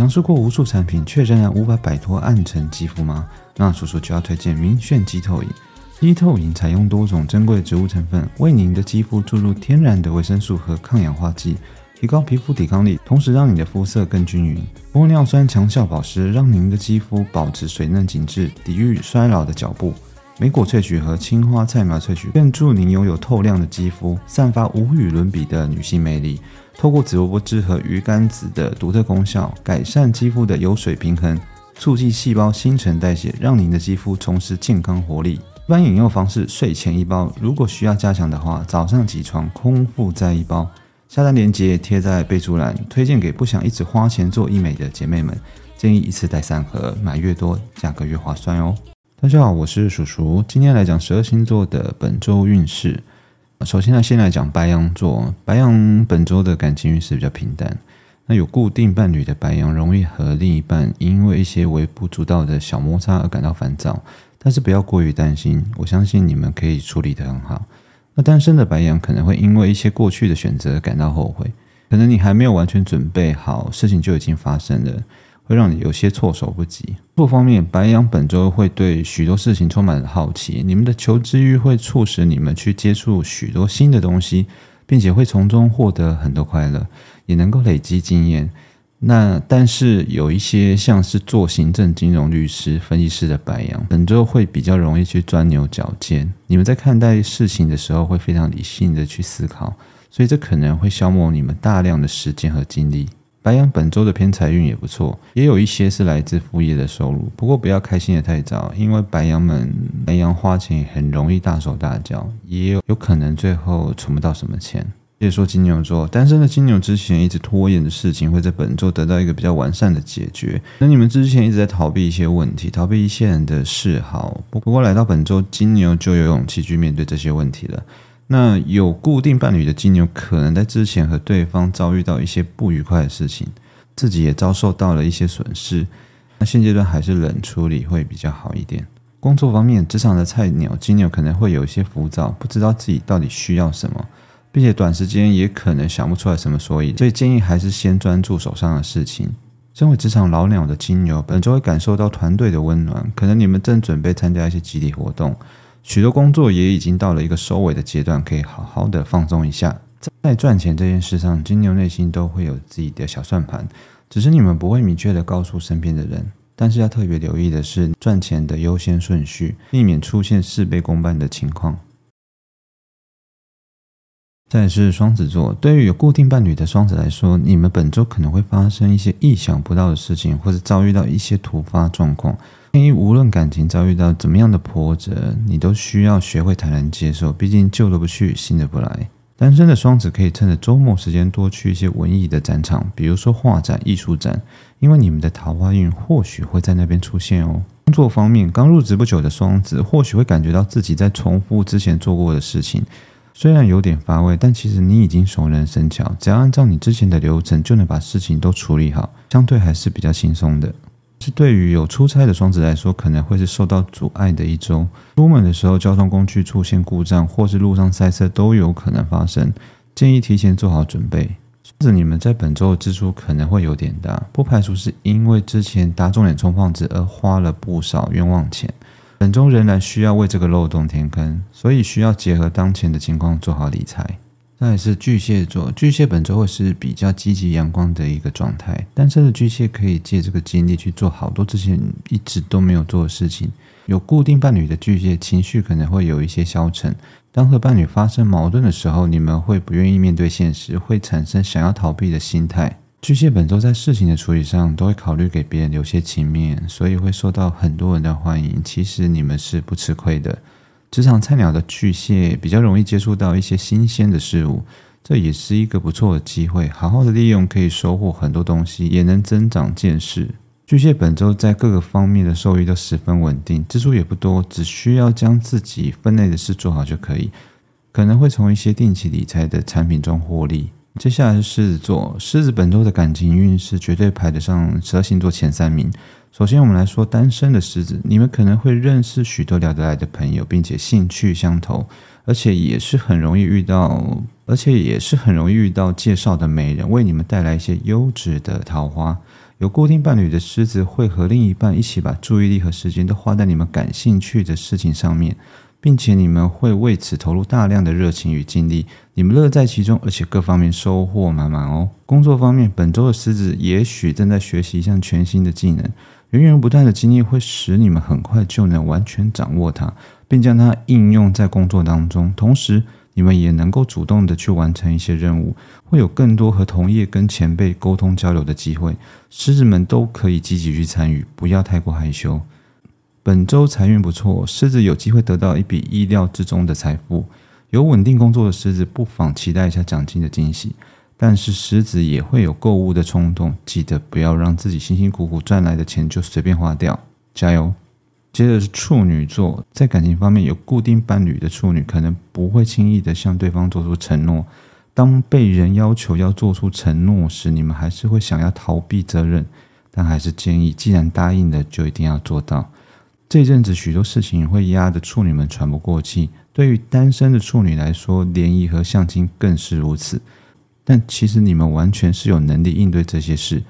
尝试过无数产品，却仍然无法摆脱暗沉肌肤吗？那叔叔就要推荐明炫肌透饮。肌透饮采用多种珍贵植物成分，为您的肌肤注入天然的维生素和抗氧化剂，提高皮肤抵抗力，同时让你的肤色更均匀。玻尿酸强效保湿，让您的肌肤保持水嫩紧致，抵御衰老的脚步。莓果萃取和青花菜苗萃取，更助您拥有透亮的肌肤，散发无与伦比的女性魅力。透过紫萝卜汁和鱼肝子的独特功效，改善肌肤的油水平衡，促进细胞新陈代谢，让您的肌肤重拾健康活力。一般饮用方式：睡前一包，如果需要加强的话，早上起床空腹再一包。下单链接贴在备注栏，推荐给不想一直花钱做医美的姐妹们，建议一次带三盒，买越多价格越划算哦。大家好，我是叔叔，今天来讲十二星座的本周运势。首先呢，先来讲白羊座。白羊本周的感情运势比较平淡。那有固定伴侣的白羊，容易和另一半因为一些微不足道的小摩擦而感到烦躁，但是不要过于担心，我相信你们可以处理得很好。那单身的白羊可能会因为一些过去的选择感到后悔，可能你还没有完全准备好，事情就已经发生了。会让你有些措手不及。工作方面，白羊本周会对许多事情充满了好奇，你们的求知欲会促使你们去接触许多新的东西，并且会从中获得很多快乐，也能够累积经验。那但是有一些像是做行政、金融、律师、分析师的白羊，本周会比较容易去钻牛角尖。你们在看待事情的时候会非常理性的去思考，所以这可能会消磨你们大量的时间和精力。白羊本周的偏财运也不错，也有一些是来自副业的收入。不过不要开心的太早，因为白羊们白羊花钱很容易大手大脚，也有有可能最后存不到什么钱。接着说金牛座，单身的金牛之前一直拖延的事情，会在本周得到一个比较完善的解决。那你们之前一直在逃避一些问题，逃避一些人的嗜好，不过来到本周，金牛就有勇气去面对这些问题了。那有固定伴侣的金牛，可能在之前和对方遭遇到一些不愉快的事情，自己也遭受到了一些损失。那现阶段还是冷处理会比较好一点。工作方面，职场的菜鸟金牛可能会有一些浮躁，不知道自己到底需要什么，并且短时间也可能想不出来什么所以，所以建议还是先专注手上的事情。身为职场老鸟的金牛，本周会感受到团队的温暖，可能你们正准备参加一些集体活动。许多工作也已经到了一个收尾的阶段，可以好好的放松一下。在赚钱这件事上，金牛内心都会有自己的小算盘，只是你们不会明确的告诉身边的人。但是要特别留意的是赚钱的优先顺序，避免出现事倍功半的情况。再是双子座，对于有固定伴侣的双子来说，你们本周可能会发生一些意想不到的事情，或者遭遇到一些突发状况。建议无论感情遭遇到怎么样的波折，你都需要学会坦然接受。毕竟旧的不去，新的不来。单身的双子可以趁着周末时间多去一些文艺的展场，比如说画展、艺术展，因为你们的桃花运或许会在那边出现哦。工作方面，刚入职不久的双子或许会感觉到自己在重复之前做过的事情，虽然有点乏味，但其实你已经熟能生巧，只要按照你之前的流程，就能把事情都处理好，相对还是比较轻松的。是对于有出差的双子来说，可能会是受到阻碍的一周。出门的时候，交通工具出现故障，或是路上塞车，都有可能发生。建议提前做好准备。双子你们在本周的支出可能会有点大，不排除是因为之前打肿脸充胖子而花了不少冤枉钱。本周仍然需要为这个漏洞填坑，所以需要结合当前的情况做好理财。那也是巨蟹座，巨蟹本周会是比较积极阳光的一个状态。单身的巨蟹可以借这个经历去做好多之前一直都没有做的事情。有固定伴侣的巨蟹，情绪可能会有一些消沉。当和伴侣发生矛盾的时候，你们会不愿意面对现实，会产生想要逃避的心态。巨蟹本周在事情的处理上都会考虑给别人留些情面，所以会受到很多人的欢迎。其实你们是不吃亏的。职场菜鸟的巨蟹比较容易接触到一些新鲜的事物，这也是一个不错的机会，好好的利用可以收获很多东西，也能增长见识。巨蟹本周在各个方面的收益都十分稳定，支出也不多，只需要将自己分内的事做好就可以，可能会从一些定期理财的产品中获利。接下来是狮子座，狮子本周的感情运势绝对排得上十二星座前三名。首先，我们来说单身的狮子，你们可能会认识许多聊得来的朋友，并且兴趣相投，而且也是很容易遇到，而且也是很容易遇到介绍的美人，为你们带来一些优质的桃花。有固定伴侣的狮子会和另一半一起把注意力和时间都花在你们感兴趣的事情上面，并且你们会为此投入大量的热情与精力，你们乐在其中，而且各方面收获满满哦。工作方面，本周的狮子也许正在学习一项全新的技能，源源不断的经历会使你们很快就能完全掌握它，并将它应用在工作当中，同时。你们也能够主动的去完成一些任务，会有更多和同业跟前辈沟通交流的机会。狮子们都可以积极去参与，不要太过害羞。本周财运不错，狮子有机会得到一笔意料之中的财富。有稳定工作的狮子不妨期待一下奖金的惊喜，但是狮子也会有购物的冲动，记得不要让自己辛辛苦苦赚来的钱就随便花掉。加油！接着是处女座，在感情方面有固定伴侣的处女，可能不会轻易的向对方做出承诺。当被人要求要做出承诺时，你们还是会想要逃避责任，但还是建议，既然答应了，就一定要做到。这阵子许多事情会压得处女们喘不过气。对于单身的处女来说，联谊和相亲更是如此。但其实你们完全是有能力应对这些事，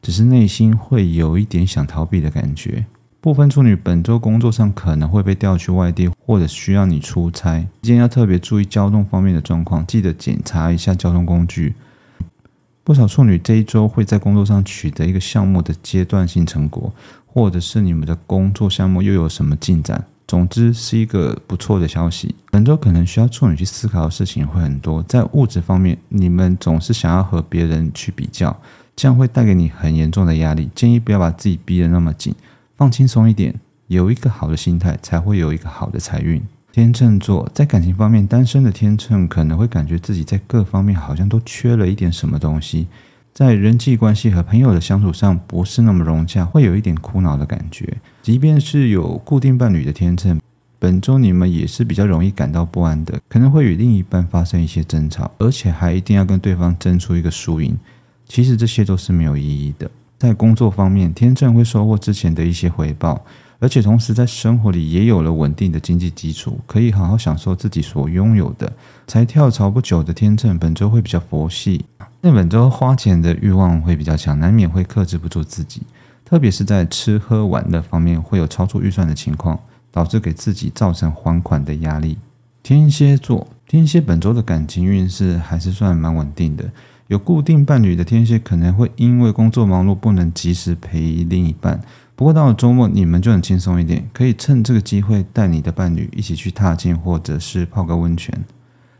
只是内心会有一点想逃避的感觉。部分处女本周工作上可能会被调去外地，或者需要你出差，今天要特别注意交通方面的状况，记得检查一下交通工具。不少处女这一周会在工作上取得一个项目的阶段性成果，或者是你们的工作项目又有什么进展。总之是一个不错的消息。本周可能需要处女去思考的事情会很多，在物质方面，你们总是想要和别人去比较，这样会带给你很严重的压力。建议不要把自己逼得那么紧。放轻松一点，有一个好的心态，才会有一个好的财运。天秤座在感情方面，单身的天秤可能会感觉自己在各方面好像都缺了一点什么东西，在人际关系和朋友的相处上不是那么融洽，会有一点苦恼的感觉。即便是有固定伴侣的天秤，本周你们也是比较容易感到不安的，可能会与另一半发生一些争吵，而且还一定要跟对方争出一个输赢。其实这些都是没有意义的。在工作方面，天秤会收获之前的一些回报，而且同时在生活里也有了稳定的经济基础，可以好好享受自己所拥有的。才跳槽不久的天秤，本周会比较佛系，本周花钱的欲望会比较强，难免会克制不住自己，特别是在吃喝玩乐方面会有超出预算的情况，导致给自己造成还款的压力。天蝎座，天蝎本周的感情运势还是算蛮稳定的。有固定伴侣的天蝎可能会因为工作忙碌不能及时陪另一半，不过到了周末你们就很轻松一点，可以趁这个机会带你的伴侣一起去踏青或者是泡个温泉。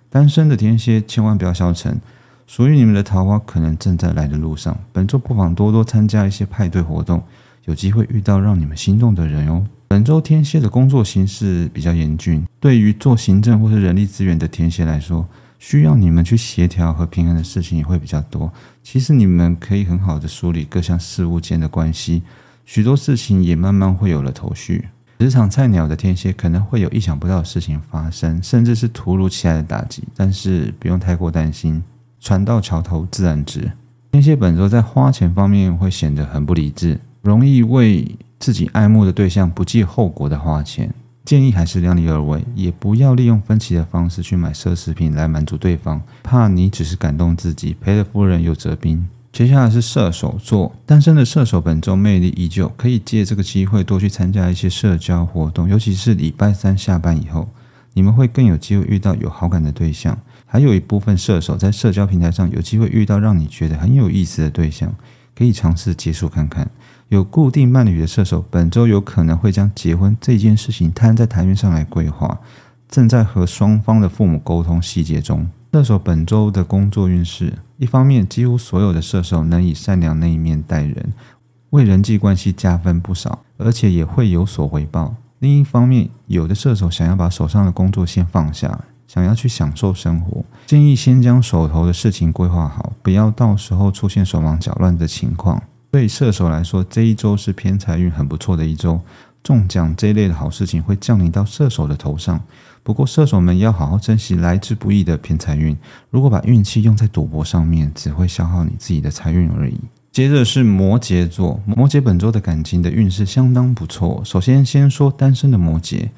单身的天蝎千万不要消沉，属于你们的桃花可能正在来的路上。本周不妨多多参加一些派对活动，有机会遇到让你们心动的人哦。本周天蝎的工作形势比较严峻，对于做行政或是人力资源的天蝎来说。需要你们去协调和平衡的事情也会比较多。其实你们可以很好的梳理各项事物间的关系，许多事情也慢慢会有了头绪。职场菜鸟的天蝎可能会有意想不到的事情发生，甚至是突如其来的打击，但是不用太过担心，船到桥头自然直。天蝎本周在花钱方面会显得很不理智，容易为自己爱慕的对象不计后果的花钱。建议还是量力而为，也不要利用分期的方式去买奢侈品来满足对方，怕你只是感动自己，赔了夫人又折兵。接下来是射手座，单身的射手本周魅力依旧，可以借这个机会多去参加一些社交活动，尤其是礼拜三下班以后，你们会更有机会遇到有好感的对象。还有一部分射手在社交平台上有机会遇到让你觉得很有意思的对象，可以尝试接触看看。有固定伴侣的射手，本周有可能会将结婚这件事情摊在台面上来规划，正在和双方的父母沟通细节中。射手本周的工作运势，一方面几乎所有的射手能以善良那一面待人，为人际关系加分不少，而且也会有所回报。另一方面，有的射手想要把手上的工作先放下，想要去享受生活，建议先将手头的事情规划好，不要到时候出现手忙脚乱的情况。对射手来说，这一周是偏财运很不错的一周，中奖这一类的好事情会降临到射手的头上。不过，射手们要好好珍惜来之不易的偏财运。如果把运气用在赌博上面，只会消耗你自己的财运而已。接着是摩羯座，摩羯本周的感情的运势相当不错。首先，先说单身的摩羯，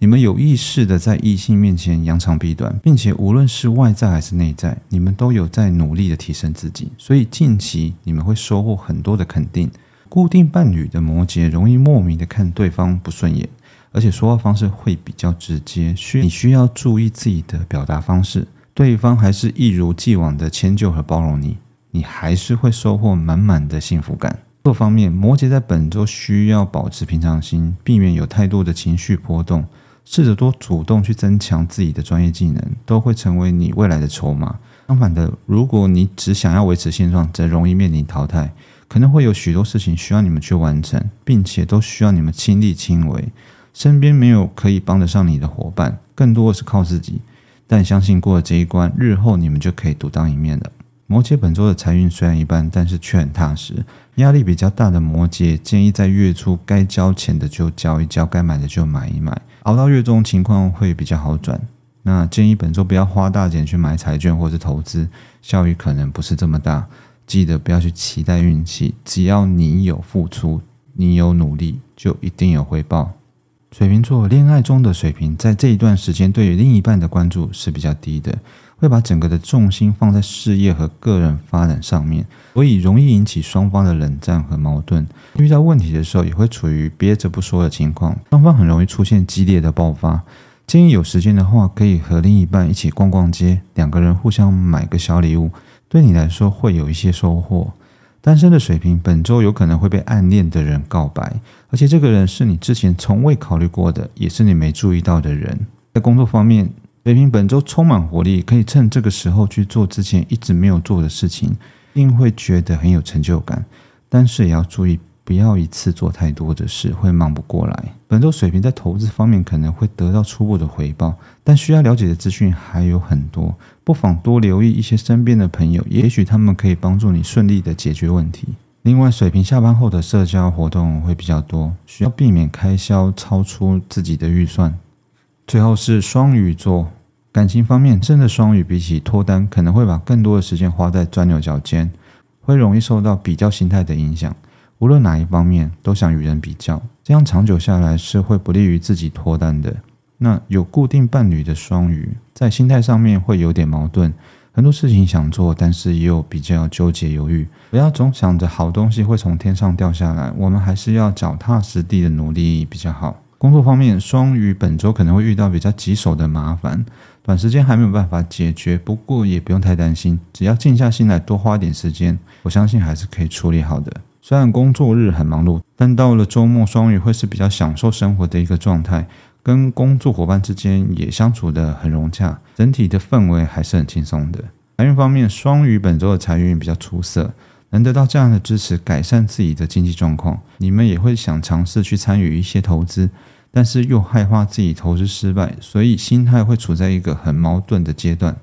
你们有意识的在异性面前扬长避短，并且无论是外在还是内在，你们都有在努力的提升自己。所以近期你们会收获很多的肯定。固定伴侣的摩羯容易莫名的看对方不顺眼，而且说话方式会比较直接，需你需要注意自己的表达方式。对方还是一如既往的迁就和包容你，你还是会收获满满的幸福感。各方面，摩羯在本周需要保持平常心，避免有太多的情绪波动，试着多主动去增强自己的专业技能，都会成为你未来的筹码。相反的，如果你只想要维持现状，则容易面临淘汰。可能会有许多事情需要你们去完成，并且都需要你们亲力亲为。身边没有可以帮得上你的伙伴，更多的是靠自己。但相信过了这一关，日后你们就可以独当一面了。摩羯本周的财运虽然一般，但是却很踏实。压力比较大的摩羯建议在月初该交钱的就交一交，该买的就买一买，熬到月中情况会比较好转。那建议本周不要花大钱去买彩券或是投资，效益可能不是这么大。记得不要去期待运气，只要你有付出，你有努力，就一定有回报。水瓶座恋爱中的水瓶，在这一段时间对于另一半的关注是比较低的。会把整个的重心放在事业和个人发展上面，所以容易引起双方的冷战和矛盾。遇到问题的时候，也会处于憋着不说的情况，双方很容易出现激烈的爆发。建议有时间的话，可以和另一半一起逛逛街，两个人互相买个小礼物，对你来说会有一些收获。单身的水瓶本周有可能会被暗恋的人告白，而且这个人是你之前从未考虑过的，也是你没注意到的人。在工作方面，水瓶本周充满活力，可以趁这个时候去做之前一直没有做的事情，一定会觉得很有成就感。但是也要注意，不要一次做太多的事，会忙不过来。本周水瓶在投资方面可能会得到初步的回报，但需要了解的资讯还有很多，不妨多留意一些身边的朋友，也许他们可以帮助你顺利的解决问题。另外，水瓶下班后的社交活动会比较多，需要避免开销超出自己的预算。最后是双鱼座。感情方面，真的双鱼比起脱单，可能会把更多的时间花在钻牛角尖，会容易受到比较心态的影响。无论哪一方面，都想与人比较，这样长久下来是会不利于自己脱单的。那有固定伴侣的双鱼，在心态上面会有点矛盾，很多事情想做，但是也有比较纠结犹豫。不要总想着好东西会从天上掉下来，我们还是要脚踏实地的努力比较好。工作方面，双鱼本周可能会遇到比较棘手的麻烦。短时间还没有办法解决，不过也不用太担心，只要静下心来多花点时间，我相信还是可以处理好的。虽然工作日很忙碌，但到了周末，双鱼会是比较享受生活的一个状态，跟工作伙伴之间也相处的很融洽，整体的氛围还是很轻松的。财运方面，双鱼本周的财运比较出色，能得到这样的支持，改善自己的经济状况，你们也会想尝试去参与一些投资。但是又害怕自己投资失败，所以心态会处在一个很矛盾的阶段。